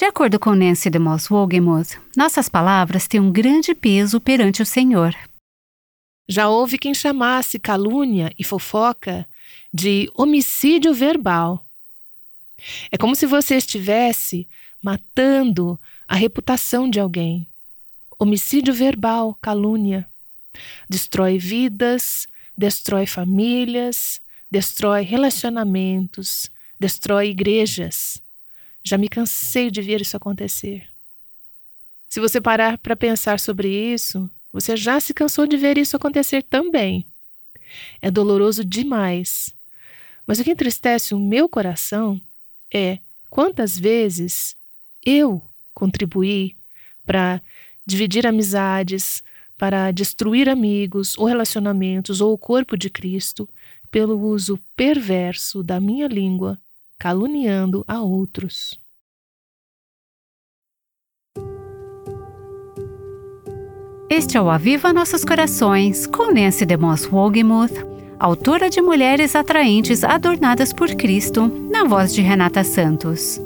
De acordo com Nancy DeMoss Wogemuth, nossas palavras têm um grande peso perante o Senhor. Já houve quem chamasse calúnia e fofoca de homicídio verbal. É como se você estivesse matando a reputação de alguém. Homicídio verbal, calúnia. Destrói vidas, destrói famílias, destrói relacionamentos, destrói igrejas. Já me cansei de ver isso acontecer. Se você parar para pensar sobre isso, você já se cansou de ver isso acontecer também. É doloroso demais. Mas o que entristece o meu coração é quantas vezes eu contribuí para dividir amizades, para destruir amigos ou relacionamentos ou o corpo de Cristo pelo uso perverso da minha língua, caluniando a outros. Este é o Aviva Nossos Corações, com Nancy DeMoss Wogemuth, autora de Mulheres Atraentes Adornadas por Cristo, na voz de Renata Santos.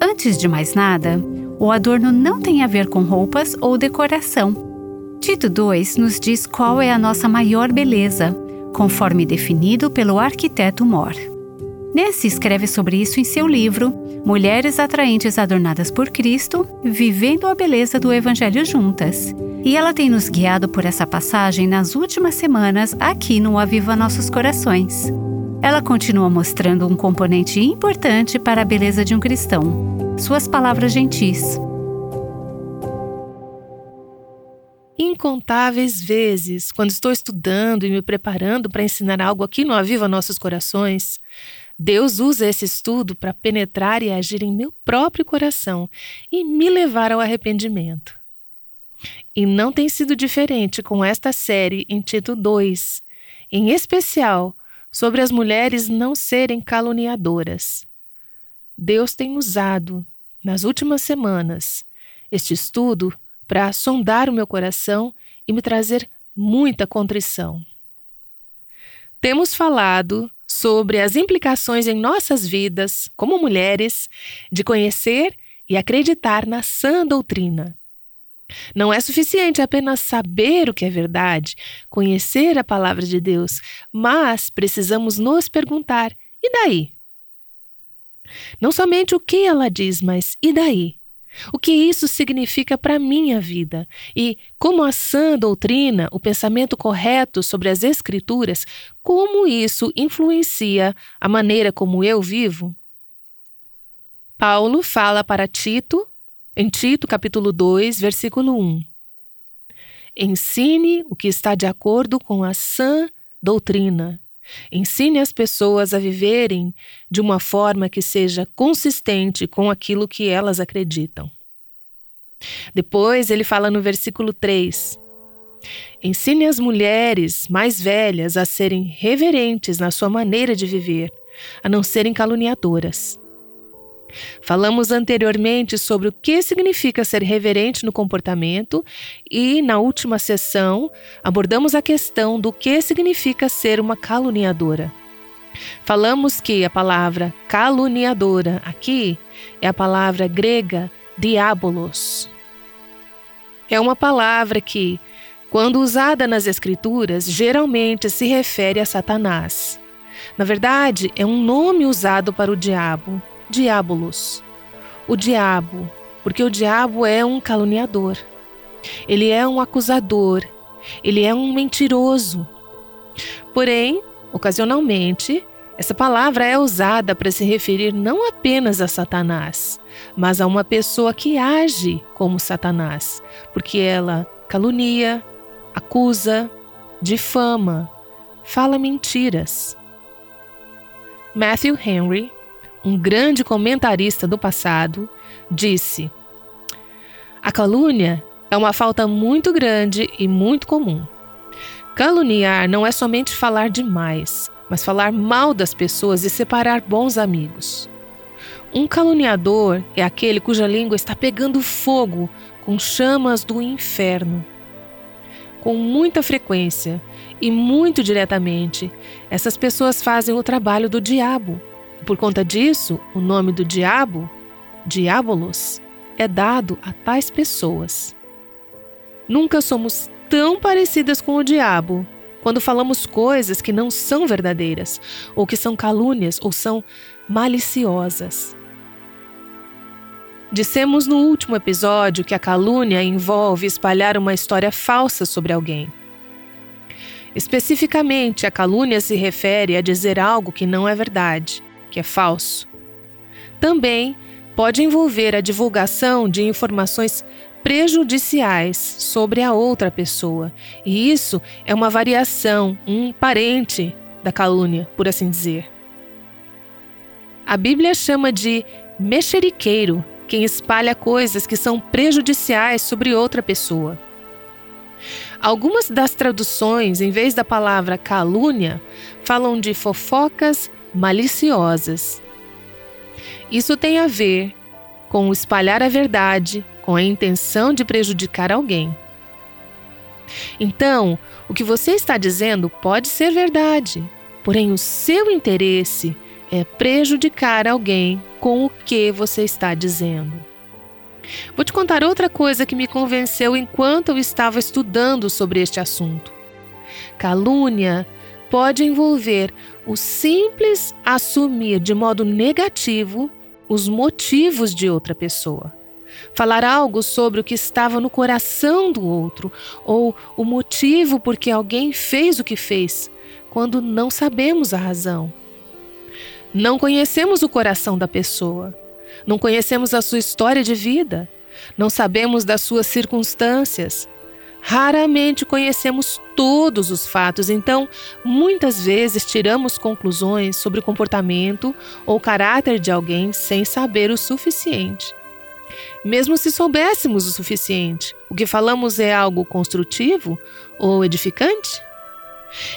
Antes de mais nada, o adorno não tem a ver com roupas ou decoração. Tito 2 nos diz qual é a nossa maior beleza, conforme definido pelo arquiteto Moore. Nancy escreve sobre isso em seu livro Mulheres Atraentes Adornadas por Cristo, Vivendo a Beleza do Evangelho Juntas. E ela tem nos guiado por essa passagem nas últimas semanas aqui no Aviva Nossos Corações. Ela continua mostrando um componente importante para a beleza de um cristão: suas palavras gentis. Incontáveis vezes, quando estou estudando e me preparando para ensinar algo aqui no Aviva Nossos Corações, Deus usa esse estudo para penetrar e agir em meu próprio coração e me levar ao arrependimento. E não tem sido diferente com esta série em Tito 2, em especial sobre as mulheres não serem caluniadoras. Deus tem usado, nas últimas semanas, este estudo para sondar o meu coração e me trazer muita contrição. Temos falado sobre as implicações em nossas vidas, como mulheres, de conhecer e acreditar na sã doutrina. Não é suficiente apenas saber o que é verdade, conhecer a palavra de Deus, mas precisamos nos perguntar: e daí? Não somente o que ela diz, mas e daí? O que isso significa para a minha vida? E como a sã doutrina, o pensamento correto sobre as Escrituras, como isso influencia a maneira como eu vivo? Paulo fala para Tito, em Tito capítulo 2, versículo 1. Ensine o que está de acordo com a sã doutrina. Ensine as pessoas a viverem de uma forma que seja consistente com aquilo que elas acreditam. Depois ele fala no versículo 3: Ensine as mulheres mais velhas a serem reverentes na sua maneira de viver, a não serem caluniadoras. Falamos anteriormente sobre o que significa ser reverente no comportamento e, na última sessão, abordamos a questão do que significa ser uma caluniadora. Falamos que a palavra caluniadora aqui é a palavra grega diabolos. É uma palavra que, quando usada nas Escrituras, geralmente se refere a Satanás. Na verdade, é um nome usado para o diabo, diabolos. O diabo, porque o diabo é um caluniador. Ele é um acusador. Ele é um mentiroso. Porém, ocasionalmente, essa palavra é usada para se referir não apenas a Satanás, mas a uma pessoa que age como Satanás, porque ela calunia, acusa, difama, fala mentiras. Matthew Henry um grande comentarista do passado, disse: A calúnia é uma falta muito grande e muito comum. Caluniar não é somente falar demais, mas falar mal das pessoas e separar bons amigos. Um caluniador é aquele cuja língua está pegando fogo com chamas do inferno. Com muita frequência e muito diretamente, essas pessoas fazem o trabalho do diabo por conta disso, o nome do diabo diabolos, é dado a tais pessoas. Nunca somos tão parecidas com o diabo quando falamos coisas que não são verdadeiras, ou que são calúnias, ou são maliciosas. Dissemos no último episódio que a calúnia envolve espalhar uma história falsa sobre alguém. Especificamente, a calúnia se refere a dizer algo que não é verdade, que é falso. Também pode envolver a divulgação de informações prejudiciais sobre a outra pessoa. E isso é uma variação, um parente da calúnia, por assim dizer. A Bíblia chama de mexeriqueiro quem espalha coisas que são prejudiciais sobre outra pessoa. Algumas das traduções, em vez da palavra calúnia, falam de fofocas maliciosas. Isso tem a ver com espalhar a verdade com a intenção de prejudicar alguém. Então, o que você está dizendo pode ser verdade, porém o seu interesse é prejudicar alguém com o que você está dizendo. Vou te contar outra coisa que me convenceu enquanto eu estava estudando sobre este assunto. Calúnia pode envolver o simples assumir de modo negativo os motivos de outra pessoa falar algo sobre o que estava no coração do outro ou o motivo por que alguém fez o que fez, quando não sabemos a razão. Não conhecemos o coração da pessoa, não conhecemos a sua história de vida, não sabemos das suas circunstâncias. Raramente conhecemos todos os fatos, então muitas vezes tiramos conclusões sobre o comportamento ou caráter de alguém sem saber o suficiente. Mesmo se soubéssemos o suficiente, o que falamos é algo construtivo ou edificante?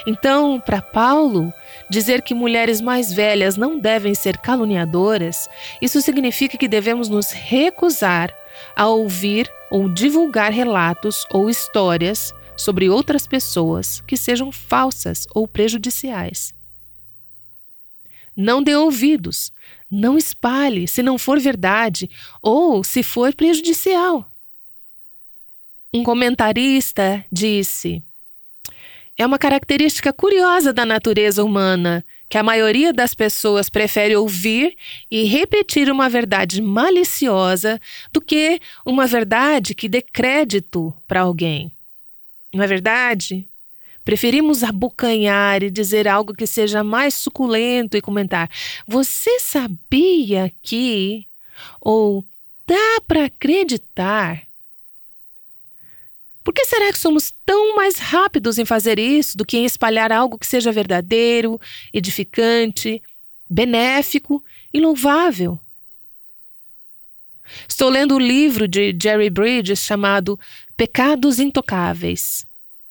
Então, para Paulo, dizer que mulheres mais velhas não devem ser caluniadoras, isso significa que devemos nos recusar a ouvir ou divulgar relatos ou histórias sobre outras pessoas que sejam falsas ou prejudiciais. Não dê ouvidos, não espalhe se não for verdade ou se for prejudicial. Um comentarista disse: É uma característica curiosa da natureza humana que a maioria das pessoas prefere ouvir e repetir uma verdade maliciosa do que uma verdade que dê crédito para alguém. Não é verdade? Preferimos abocanhar e dizer algo que seja mais suculento e comentar: Você sabia que? Ou dá para acreditar? Por que será que somos tão mais rápidos em fazer isso do que em espalhar algo que seja verdadeiro, edificante, benéfico e louvável? Estou lendo o livro de Jerry Bridges chamado Pecados Intocáveis.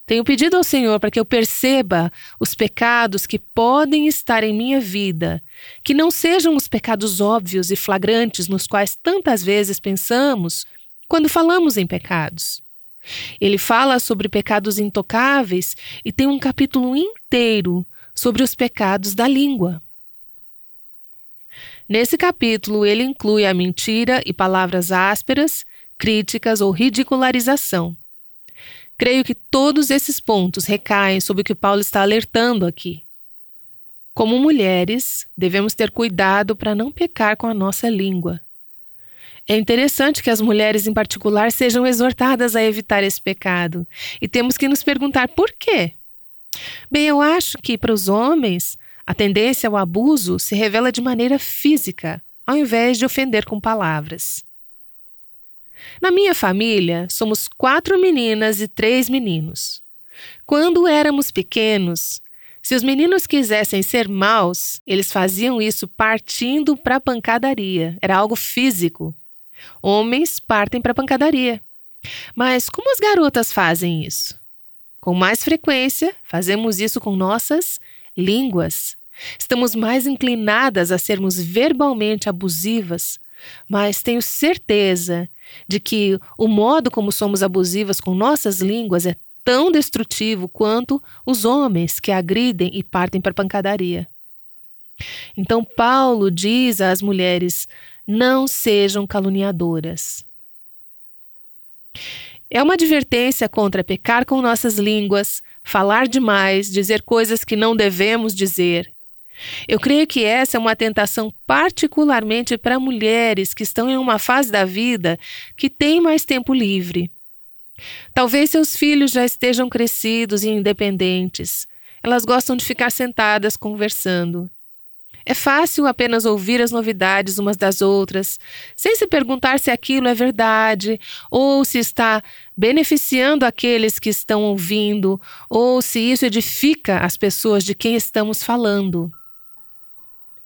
Tenho pedido ao Senhor para que eu perceba os pecados que podem estar em minha vida, que não sejam os pecados óbvios e flagrantes nos quais tantas vezes pensamos quando falamos em pecados. Ele fala sobre pecados intocáveis e tem um capítulo inteiro sobre os pecados da língua. Nesse capítulo, ele inclui a mentira e palavras ásperas, críticas ou ridicularização. Creio que todos esses pontos recaem sobre o que Paulo está alertando aqui. Como mulheres, devemos ter cuidado para não pecar com a nossa língua. É interessante que as mulheres, em particular, sejam exortadas a evitar esse pecado. E temos que nos perguntar por quê. Bem, eu acho que para os homens, a tendência ao abuso se revela de maneira física, ao invés de ofender com palavras. Na minha família, somos quatro meninas e três meninos. Quando éramos pequenos, se os meninos quisessem ser maus, eles faziam isso partindo para a pancadaria. Era algo físico. Homens partem para a pancadaria. Mas como as garotas fazem isso? Com mais frequência, fazemos isso com nossas línguas. Estamos mais inclinadas a sermos verbalmente abusivas, mas tenho certeza de que o modo como somos abusivas com nossas línguas é tão destrutivo quanto os homens que agridem e partem para pancadaria. Então, Paulo diz às mulheres: não sejam caluniadoras. É uma advertência contra pecar com nossas línguas, falar demais, dizer coisas que não devemos dizer. Eu creio que essa é uma tentação particularmente para mulheres que estão em uma fase da vida que têm mais tempo livre. Talvez seus filhos já estejam crescidos e independentes. Elas gostam de ficar sentadas conversando. É fácil apenas ouvir as novidades umas das outras, sem se perguntar se aquilo é verdade, ou se está beneficiando aqueles que estão ouvindo, ou se isso edifica as pessoas de quem estamos falando.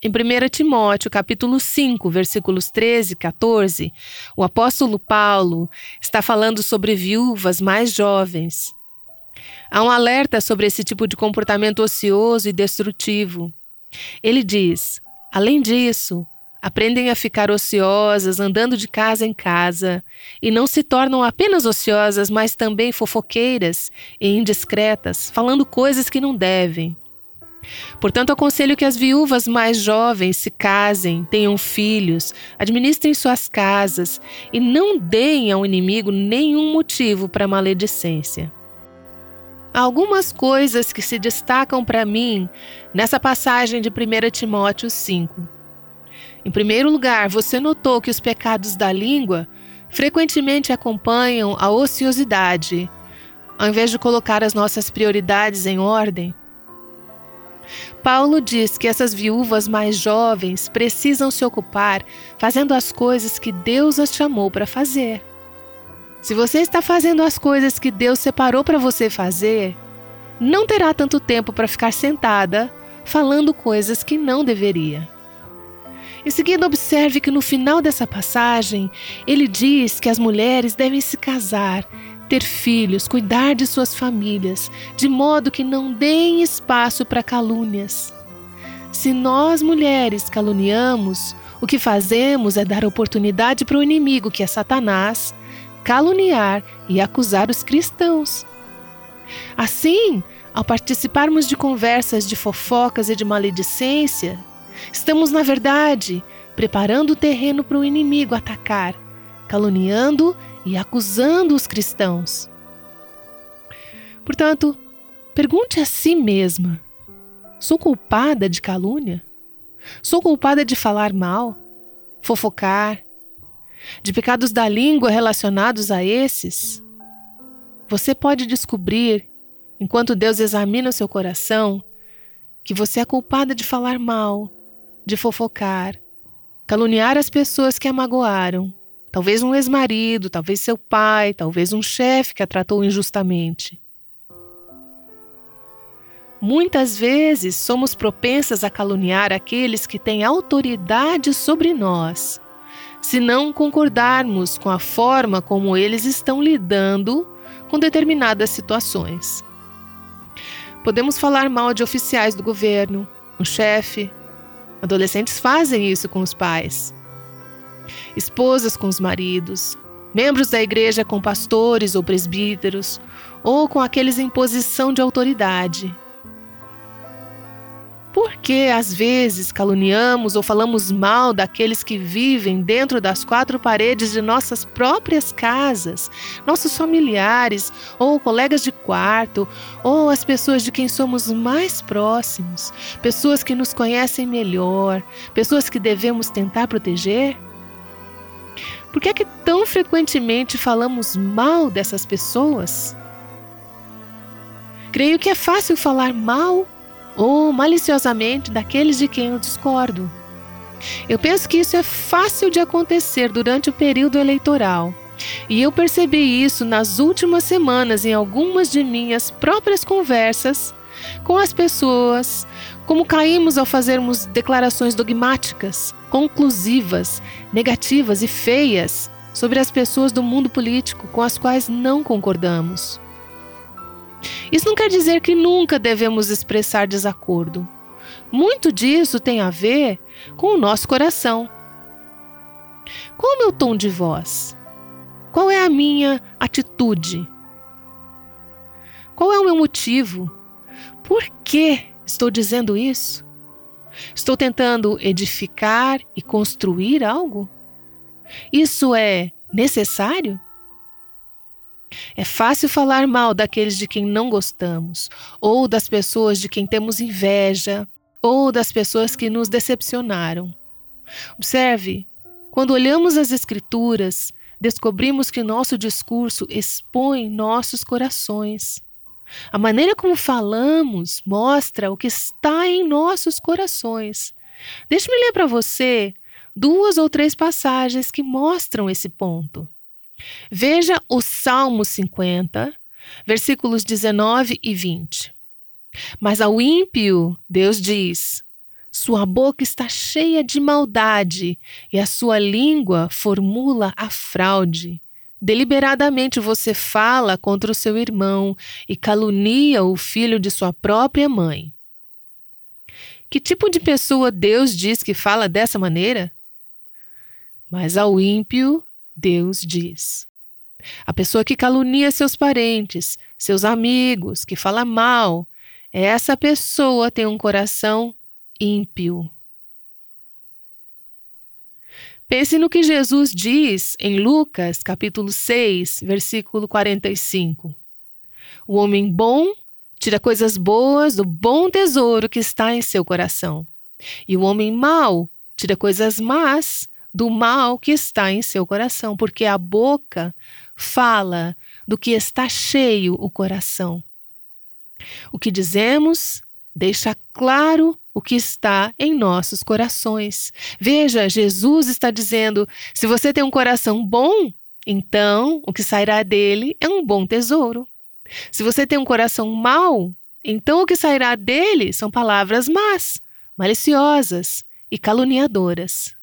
Em 1 Timóteo, capítulo 5, versículos 13 e 14, o apóstolo Paulo está falando sobre viúvas mais jovens. Há um alerta sobre esse tipo de comportamento ocioso e destrutivo. Ele diz: além disso, aprendem a ficar ociosas, andando de casa em casa, e não se tornam apenas ociosas, mas também fofoqueiras e indiscretas, falando coisas que não devem. Portanto, aconselho que as viúvas mais jovens se casem, tenham filhos, administrem suas casas e não deem ao inimigo nenhum motivo para maledicência. Algumas coisas que se destacam para mim nessa passagem de 1 Timóteo 5. Em primeiro lugar, você notou que os pecados da língua frequentemente acompanham a ociosidade. Ao invés de colocar as nossas prioridades em ordem, Paulo diz que essas viúvas mais jovens precisam se ocupar fazendo as coisas que Deus as chamou para fazer. Se você está fazendo as coisas que Deus separou para você fazer, não terá tanto tempo para ficar sentada falando coisas que não deveria. Em seguida, observe que no final dessa passagem, ele diz que as mulheres devem se casar ter filhos, cuidar de suas famílias, de modo que não deem espaço para calúnias. Se nós mulheres caluniamos, o que fazemos é dar oportunidade para o inimigo, que é Satanás, caluniar e acusar os cristãos. Assim, ao participarmos de conversas de fofocas e de maledicência, estamos, na verdade, preparando o terreno para o inimigo atacar, caluniando e acusando os cristãos. Portanto, pergunte a si mesma: sou culpada de calúnia? Sou culpada de falar mal, fofocar, de pecados da língua relacionados a esses? Você pode descobrir, enquanto Deus examina o seu coração, que você é culpada de falar mal, de fofocar, caluniar as pessoas que a magoaram, Talvez um ex-marido, talvez seu pai, talvez um chefe que a tratou injustamente. Muitas vezes somos propensas a caluniar aqueles que têm autoridade sobre nós, se não concordarmos com a forma como eles estão lidando com determinadas situações. Podemos falar mal de oficiais do governo, um chefe. Adolescentes fazem isso com os pais esposas com os maridos, membros da igreja com pastores ou presbíteros, ou com aqueles em posição de autoridade. Por que às vezes caluniamos ou falamos mal daqueles que vivem dentro das quatro paredes de nossas próprias casas, nossos familiares, ou colegas de quarto, ou as pessoas de quem somos mais próximos, pessoas que nos conhecem melhor, pessoas que devemos tentar proteger? Por que é que tão frequentemente falamos mal dessas pessoas? Creio que é fácil falar mal ou maliciosamente daqueles de quem eu discordo. Eu penso que isso é fácil de acontecer durante o período eleitoral. E eu percebi isso nas últimas semanas em algumas de minhas próprias conversas com as pessoas, como caímos ao fazermos declarações dogmáticas, conclusivas, negativas e feias sobre as pessoas do mundo político com as quais não concordamos. Isso não quer dizer que nunca devemos expressar desacordo. Muito disso tem a ver com o nosso coração. Qual é o meu tom de voz? Qual é a minha atitude? Qual é o meu motivo? Por que estou dizendo isso? Estou tentando edificar e construir algo? Isso é necessário? É fácil falar mal daqueles de quem não gostamos, ou das pessoas de quem temos inveja, ou das pessoas que nos decepcionaram. Observe, quando olhamos as Escrituras, descobrimos que nosso discurso expõe nossos corações. A maneira como falamos mostra o que está em nossos corações. Deixe-me ler para você duas ou três passagens que mostram esse ponto. Veja o Salmo 50, versículos 19 e 20. Mas ao ímpio, Deus diz: Sua boca está cheia de maldade e a sua língua formula a fraude. Deliberadamente você fala contra o seu irmão e calunia o filho de sua própria mãe. Que tipo de pessoa Deus diz que fala dessa maneira? Mas ao ímpio, Deus diz. A pessoa que calunia seus parentes, seus amigos, que fala mal, essa pessoa tem um coração ímpio. Pense no que Jesus diz em Lucas, capítulo 6, versículo 45. O homem bom tira coisas boas do bom tesouro que está em seu coração, e o homem mau tira coisas más do mal que está em seu coração, porque a boca fala do que está cheio o coração. O que dizemos deixa claro o que está em nossos corações. Veja, Jesus está dizendo: se você tem um coração bom, então o que sairá dele é um bom tesouro. Se você tem um coração mau, então o que sairá dele são palavras más, maliciosas e caluniadoras.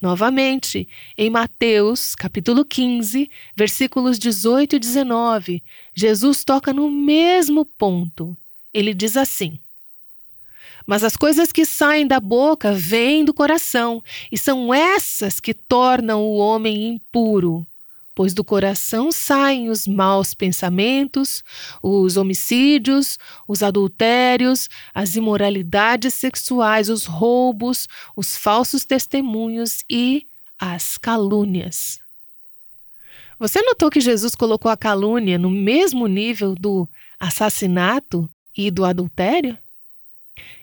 Novamente, em Mateus, capítulo 15, versículos 18 e 19, Jesus toca no mesmo ponto. Ele diz assim: Mas as coisas que saem da boca vêm do coração, e são essas que tornam o homem impuro pois do coração saem os maus pensamentos, os homicídios, os adultérios, as imoralidades sexuais, os roubos, os falsos testemunhos e as calúnias. Você notou que Jesus colocou a calúnia no mesmo nível do assassinato e do adultério?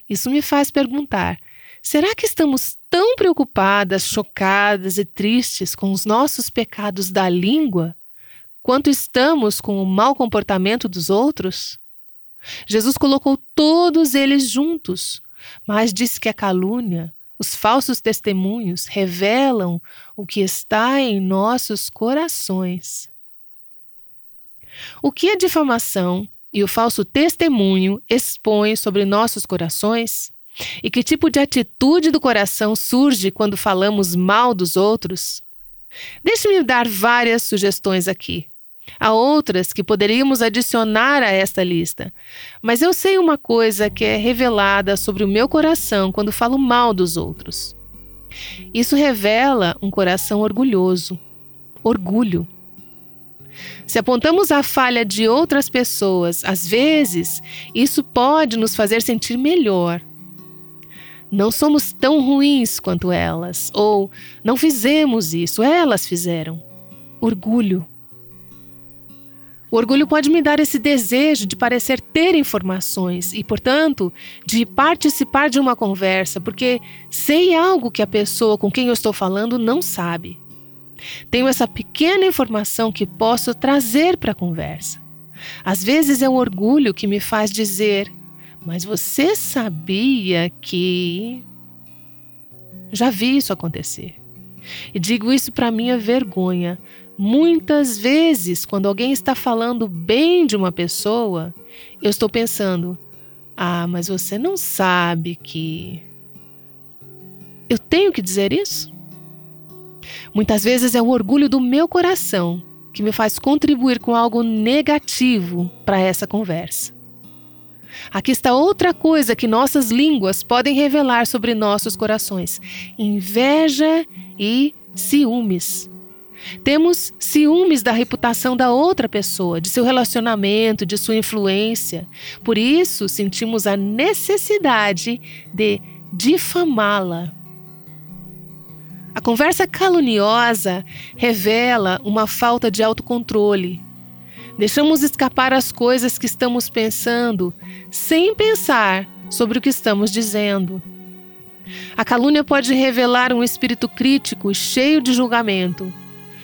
Isso me faz perguntar: será que estamos tão preocupadas, chocadas e tristes com os nossos pecados da língua, quanto estamos com o mau comportamento dos outros? Jesus colocou todos eles juntos, mas disse que a calúnia, os falsos testemunhos revelam o que está em nossos corações. O que a difamação e o falso testemunho expõem sobre nossos corações? E que tipo de atitude do coração surge quando falamos mal dos outros? Deixe-me dar várias sugestões aqui. Há outras que poderíamos adicionar a esta lista, mas eu sei uma coisa que é revelada sobre o meu coração quando falo mal dos outros. Isso revela um coração orgulhoso. Orgulho. Se apontamos a falha de outras pessoas, às vezes, isso pode nos fazer sentir melhor não somos tão ruins quanto elas, ou não fizemos isso, elas fizeram. Orgulho. O orgulho pode me dar esse desejo de parecer ter informações e, portanto, de participar de uma conversa, porque sei algo que a pessoa com quem eu estou falando não sabe. Tenho essa pequena informação que posso trazer para a conversa. Às vezes é o orgulho que me faz dizer: mas você sabia que. Já vi isso acontecer. E digo isso para minha vergonha. Muitas vezes, quando alguém está falando bem de uma pessoa, eu estou pensando: ah, mas você não sabe que. Eu tenho que dizer isso? Muitas vezes é o orgulho do meu coração que me faz contribuir com algo negativo para essa conversa. Aqui está outra coisa que nossas línguas podem revelar sobre nossos corações: inveja e ciúmes. Temos ciúmes da reputação da outra pessoa, de seu relacionamento, de sua influência. Por isso, sentimos a necessidade de difamá-la. A conversa caluniosa revela uma falta de autocontrole. Deixamos escapar as coisas que estamos pensando sem pensar sobre o que estamos dizendo. A calúnia pode revelar um espírito crítico cheio de julgamento.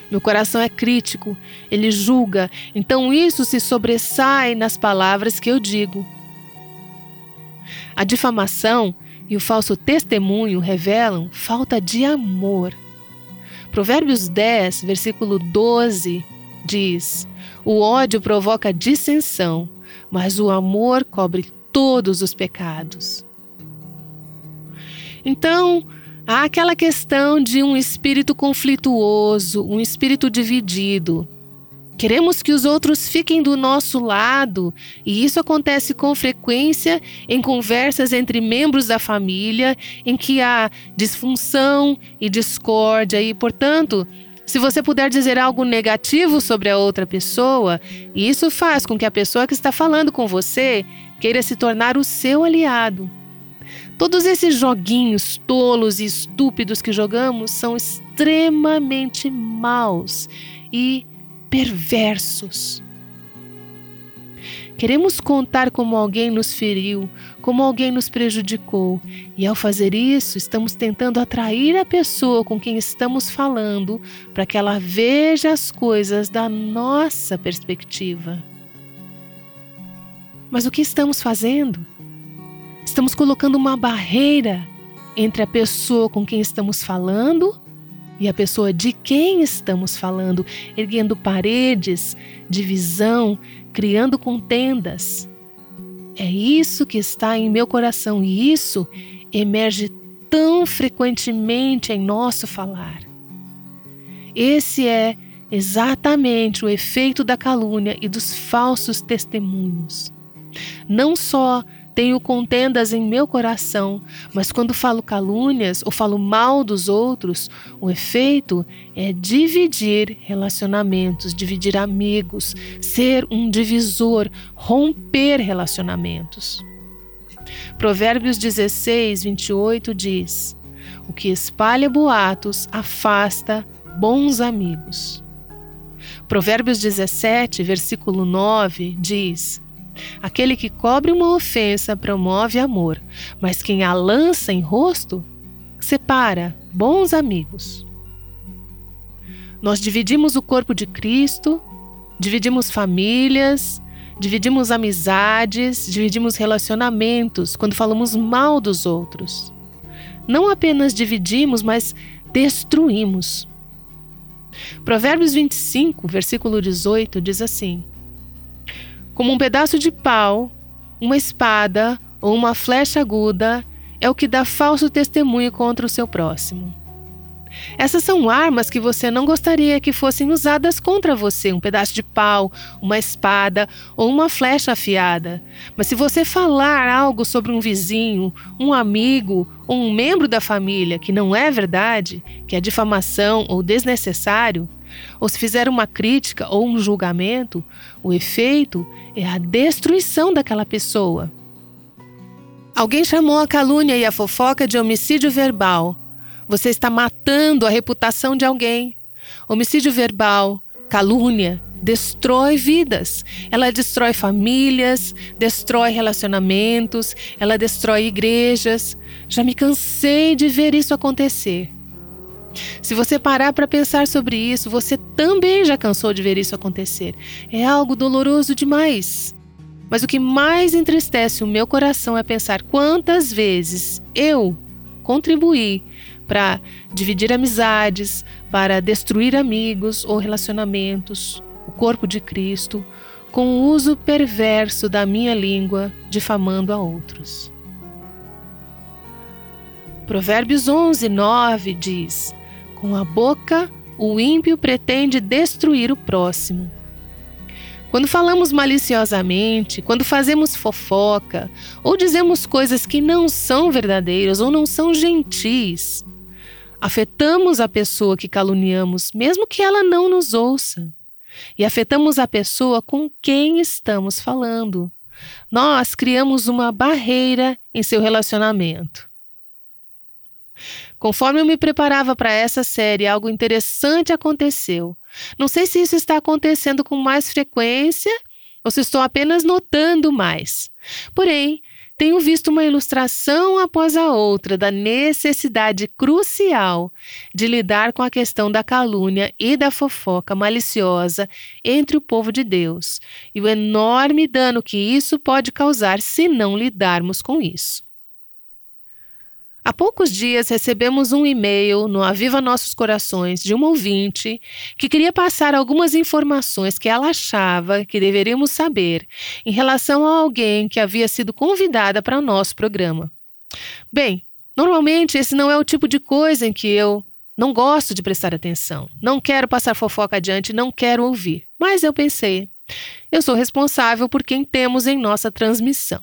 Meu coração é crítico, ele julga, então isso se sobressai nas palavras que eu digo. A difamação e o falso testemunho revelam falta de amor. Provérbios 10, versículo 12 diz: O ódio provoca dissensão, mas o amor cobre todos os pecados. Então, há aquela questão de um espírito conflituoso, um espírito dividido. Queremos que os outros fiquem do nosso lado, e isso acontece com frequência em conversas entre membros da família, em que há disfunção e discórdia, e, portanto, se você puder dizer algo negativo sobre a outra pessoa, isso faz com que a pessoa que está falando com você queira se tornar o seu aliado. Todos esses joguinhos tolos e estúpidos que jogamos são extremamente maus e perversos. Queremos contar como alguém nos feriu, como alguém nos prejudicou, e ao fazer isso, estamos tentando atrair a pessoa com quem estamos falando para que ela veja as coisas da nossa perspectiva. Mas o que estamos fazendo? Estamos colocando uma barreira entre a pessoa com quem estamos falando e a pessoa de quem estamos falando, erguendo paredes, divisão, criando contendas. É isso que está em meu coração e isso emerge tão frequentemente em nosso falar. Esse é exatamente o efeito da calúnia e dos falsos testemunhos. Não só tenho contendas em meu coração, mas quando falo calúnias ou falo mal dos outros, o efeito é dividir relacionamentos, dividir amigos, ser um divisor, romper relacionamentos. Provérbios 16, 28 diz: O que espalha boatos afasta bons amigos. Provérbios 17, versículo 9 diz: Aquele que cobre uma ofensa promove amor, mas quem a lança em rosto separa bons amigos. Nós dividimos o corpo de Cristo, dividimos famílias, dividimos amizades, dividimos relacionamentos quando falamos mal dos outros. Não apenas dividimos, mas destruímos. Provérbios 25, versículo 18 diz assim: como um pedaço de pau, uma espada ou uma flecha aguda é o que dá falso testemunho contra o seu próximo. Essas são armas que você não gostaria que fossem usadas contra você, um pedaço de pau, uma espada ou uma flecha afiada. Mas se você falar algo sobre um vizinho, um amigo ou um membro da família que não é verdade, que é difamação ou desnecessário, ou se fizer uma crítica ou um julgamento, o efeito é a destruição daquela pessoa. Alguém chamou a calúnia e a fofoca de homicídio verbal. Você está matando a reputação de alguém. Homicídio verbal, calúnia, destrói vidas. Ela destrói famílias, destrói relacionamentos, ela destrói igrejas. Já me cansei de ver isso acontecer. Se você parar para pensar sobre isso, você também já cansou de ver isso acontecer. É algo doloroso demais. Mas o que mais entristece o meu coração é pensar quantas vezes eu contribuí para dividir amizades, para destruir amigos ou relacionamentos, o corpo de Cristo, com o uso perverso da minha língua, difamando a outros. Provérbios 11, 9 diz: com a boca, o ímpio pretende destruir o próximo. Quando falamos maliciosamente, quando fazemos fofoca, ou dizemos coisas que não são verdadeiras ou não são gentis, afetamos a pessoa que caluniamos, mesmo que ela não nos ouça. E afetamos a pessoa com quem estamos falando. Nós criamos uma barreira em seu relacionamento. Conforme eu me preparava para essa série, algo interessante aconteceu. Não sei se isso está acontecendo com mais frequência ou se estou apenas notando mais. Porém, tenho visto uma ilustração após a outra da necessidade crucial de lidar com a questão da calúnia e da fofoca maliciosa entre o povo de Deus e o enorme dano que isso pode causar se não lidarmos com isso. Há poucos dias recebemos um e-mail no Aviva Nossos Corações de uma ouvinte que queria passar algumas informações que ela achava que deveríamos saber em relação a alguém que havia sido convidada para o nosso programa. Bem, normalmente esse não é o tipo de coisa em que eu não gosto de prestar atenção, não quero passar fofoca adiante, não quero ouvir. Mas eu pensei, eu sou responsável por quem temos em nossa transmissão.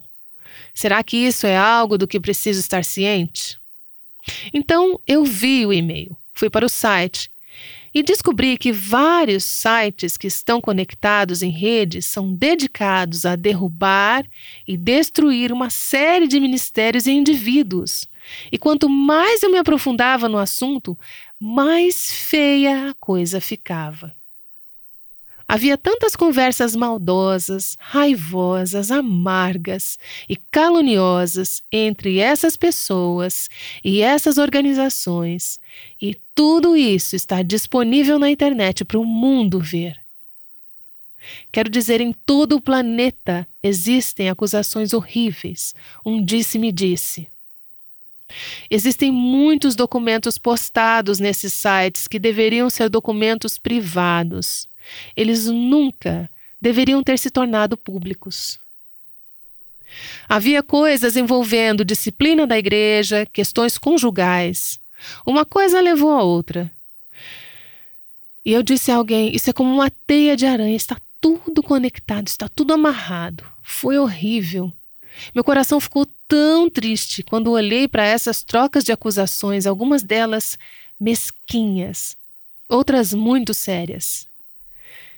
Será que isso é algo do que preciso estar ciente? Então eu vi o e-mail, fui para o site e descobri que vários sites que estão conectados em redes são dedicados a derrubar e destruir uma série de ministérios e indivíduos. E quanto mais eu me aprofundava no assunto, mais feia a coisa ficava. Havia tantas conversas maldosas, raivosas, amargas e caluniosas entre essas pessoas e essas organizações, e tudo isso está disponível na internet para o mundo ver. Quero dizer, em todo o planeta existem acusações horríveis, um disse-me-disse. Existem muitos documentos postados nesses sites que deveriam ser documentos privados eles nunca deveriam ter se tornado públicos. Havia coisas envolvendo disciplina da igreja, questões conjugais. Uma coisa levou a outra. E eu disse a alguém: Isso é como uma teia de aranha, está tudo conectado, está tudo amarrado. Foi horrível. Meu coração ficou tão triste quando olhei para essas trocas de acusações, algumas delas mesquinhas, outras muito sérias.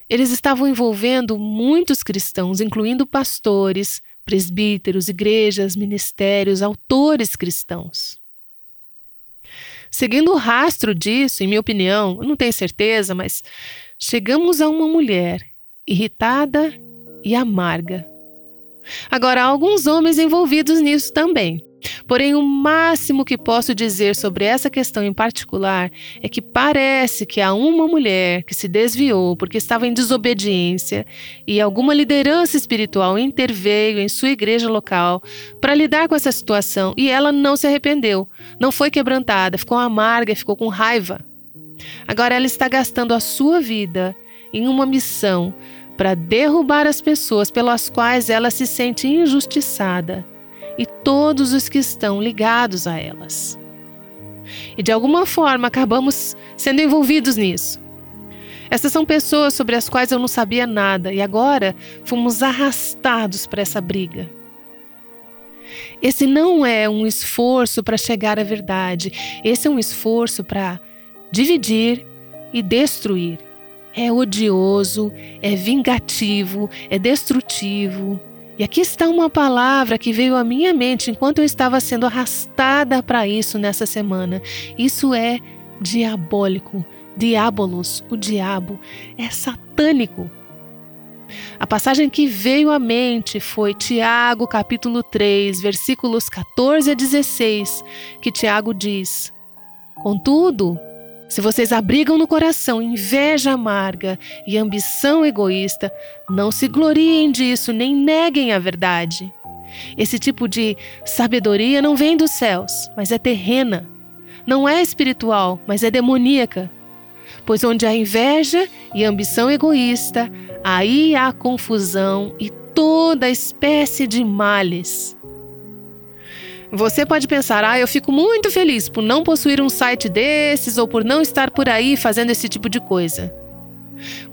Eles estavam envolvendo muitos cristãos, incluindo pastores, presbíteros, igrejas, ministérios, autores cristãos. Seguindo o rastro disso, em minha opinião, não tenho certeza, mas chegamos a uma mulher irritada e amarga. Agora, há alguns homens envolvidos nisso também. Porém, o máximo que posso dizer sobre essa questão em particular é que parece que há uma mulher que se desviou porque estava em desobediência e alguma liderança espiritual interveio em sua igreja local para lidar com essa situação e ela não se arrependeu, não foi quebrantada, ficou amarga, ficou com raiva. Agora ela está gastando a sua vida em uma missão para derrubar as pessoas pelas quais ela se sente injustiçada e todos os que estão ligados a elas. E de alguma forma acabamos sendo envolvidos nisso. Essas são pessoas sobre as quais eu não sabia nada e agora fomos arrastados para essa briga. Esse não é um esforço para chegar à verdade, esse é um esforço para dividir e destruir. É odioso, é vingativo, é destrutivo, e aqui está uma palavra que veio à minha mente enquanto eu estava sendo arrastada para isso nessa semana. Isso é diabólico, diabolos, o diabo, é satânico. A passagem que veio à mente foi Tiago, capítulo 3, versículos 14 a 16, que Tiago diz: Contudo, se vocês abrigam no coração inveja amarga e ambição egoísta, não se gloriem disso nem neguem a verdade. Esse tipo de sabedoria não vem dos céus, mas é terrena. Não é espiritual, mas é demoníaca. Pois onde há inveja e ambição egoísta, aí há confusão e toda espécie de males. Você pode pensar, ah, eu fico muito feliz por não possuir um site desses ou por não estar por aí fazendo esse tipo de coisa.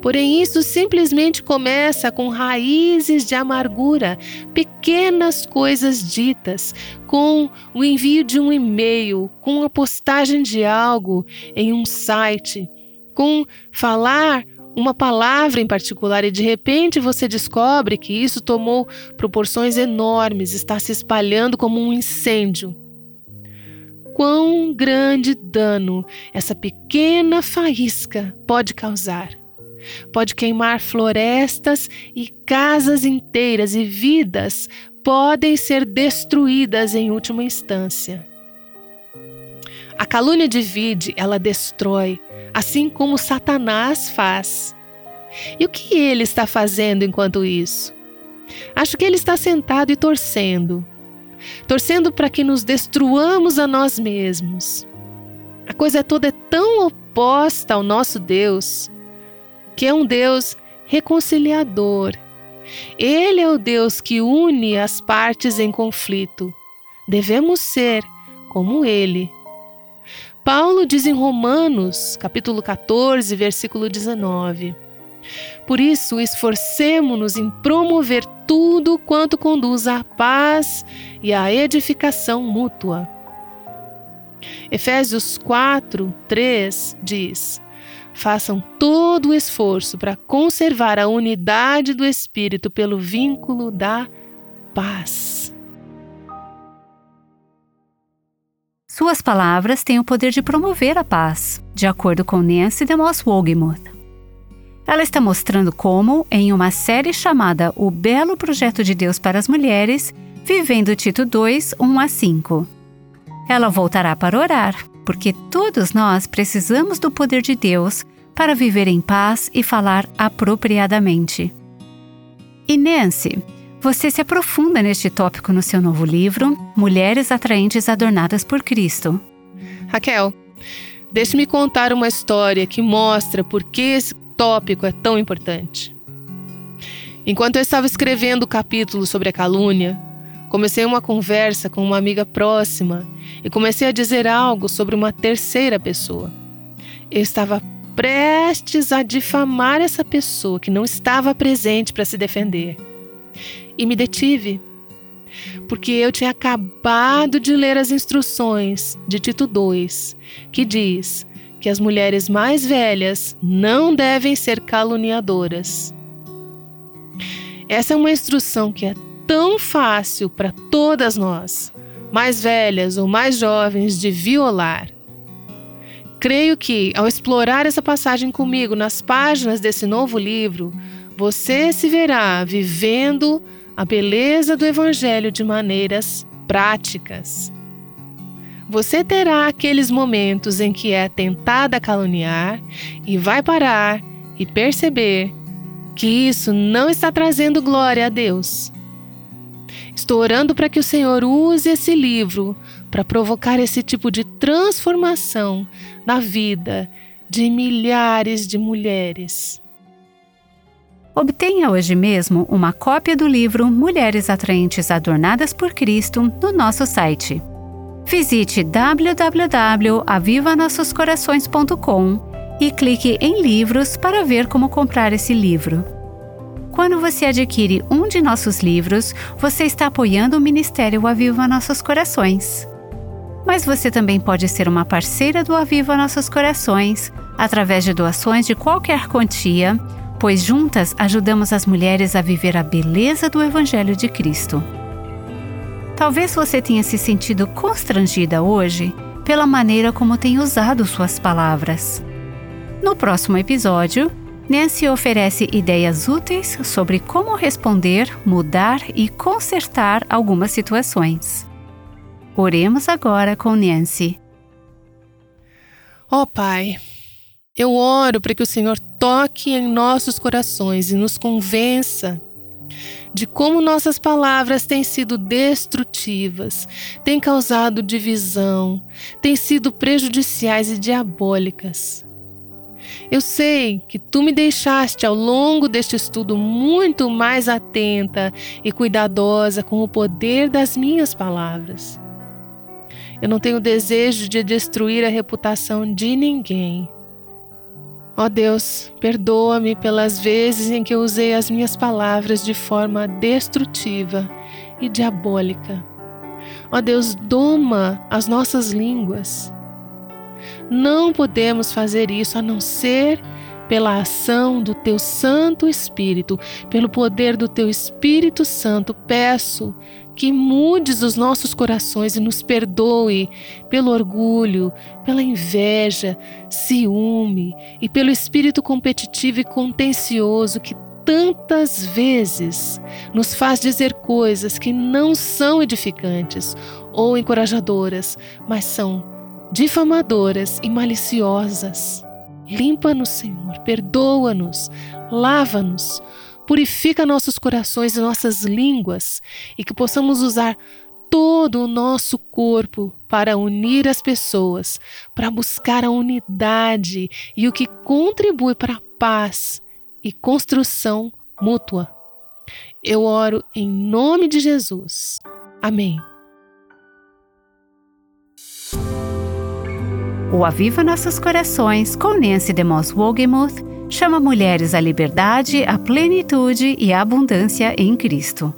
Porém, isso simplesmente começa com raízes de amargura, pequenas coisas ditas, com o envio de um e-mail, com a postagem de algo em um site, com falar uma palavra em particular e de repente você descobre que isso tomou proporções enormes, está se espalhando como um incêndio. quão grande dano essa pequena faísca pode causar. Pode queimar florestas e casas inteiras, e vidas podem ser destruídas em última instância. A calúnia divide, ela destrói, assim como Satanás faz. E o que ele está fazendo enquanto isso? Acho que ele está sentado e torcendo. Torcendo para que nos destruamos a nós mesmos. A coisa toda é tão oposta ao nosso Deus, que é um Deus reconciliador. Ele é o Deus que une as partes em conflito. Devemos ser como ele. Paulo diz em Romanos, capítulo 14, versículo 19: por isso, esforcemo-nos em promover tudo quanto conduz à paz e à edificação mútua. Efésios 4, 3 diz: Façam todo o esforço para conservar a unidade do Espírito pelo vínculo da paz. Suas palavras têm o poder de promover a paz, de acordo com Nancy DeMoss Wogemuth. Ela está mostrando como, em uma série chamada O Belo Projeto de Deus para as Mulheres, vivendo Tito 2, 1 a 5. Ela voltará para orar, porque todos nós precisamos do poder de Deus para viver em paz e falar apropriadamente. E Nancy, você se aprofunda neste tópico no seu novo livro, Mulheres Atraentes Adornadas por Cristo. Raquel, deixe-me contar uma história que mostra por que esse tópico é tão importante. Enquanto eu estava escrevendo o capítulo sobre a calúnia, comecei uma conversa com uma amiga próxima e comecei a dizer algo sobre uma terceira pessoa. Eu estava prestes a difamar essa pessoa que não estava presente para se defender. E me detive, porque eu tinha acabado de ler as instruções de Tito 2, que diz que as mulheres mais velhas não devem ser caluniadoras. Essa é uma instrução que é tão fácil para todas nós, mais velhas ou mais jovens, de violar. Creio que, ao explorar essa passagem comigo nas páginas desse novo livro, você se verá vivendo a beleza do Evangelho de maneiras práticas. Você terá aqueles momentos em que é tentada a caluniar e vai parar e perceber que isso não está trazendo glória a Deus. Estou orando para que o Senhor use esse livro para provocar esse tipo de transformação na vida de milhares de mulheres. Obtenha hoje mesmo uma cópia do livro Mulheres Atraentes Adornadas por Cristo no nosso site Visite www.avivanossoscorações.com e clique em livros para ver como comprar esse livro. Quando você adquire um de nossos livros, você está apoiando o Ministério Aviva Nossos Corações. Mas você também pode ser uma parceira do Aviva Nossos Corações através de doações de qualquer quantia, pois juntas ajudamos as mulheres a viver a beleza do Evangelho de Cristo. Talvez você tenha se sentido constrangida hoje pela maneira como tem usado suas palavras. No próximo episódio, Nancy oferece ideias úteis sobre como responder, mudar e consertar algumas situações. Oremos agora com Nancy. Oh, Pai, eu oro para que o Senhor toque em nossos corações e nos convença de como nossas palavras têm sido destrutivas, têm causado divisão, têm sido prejudiciais e diabólicas. Eu sei que tu me deixaste ao longo deste estudo muito mais atenta e cuidadosa com o poder das minhas palavras. Eu não tenho desejo de destruir a reputação de ninguém. Ó oh Deus, perdoa-me pelas vezes em que eu usei as minhas palavras de forma destrutiva e diabólica. Ó oh Deus, doma as nossas línguas. Não podemos fazer isso a não ser pela ação do teu Santo Espírito, pelo poder do teu Espírito Santo. Peço que mudes os nossos corações e nos perdoe pelo orgulho, pela inveja, ciúme e pelo espírito competitivo e contencioso que tantas vezes nos faz dizer coisas que não são edificantes ou encorajadoras, mas são difamadoras e maliciosas. Limpa-nos, Senhor, perdoa-nos, lava-nos, purifica nossos corações e nossas línguas e que possamos usar todo o nosso corpo para unir as pessoas, para buscar a unidade e o que contribui para a paz e construção mútua. Eu oro em nome de Jesus. Amém. O Aviva Nossos Corações, com Nancy DeMoss Wogemuth, chama mulheres à liberdade, à plenitude e à abundância em Cristo.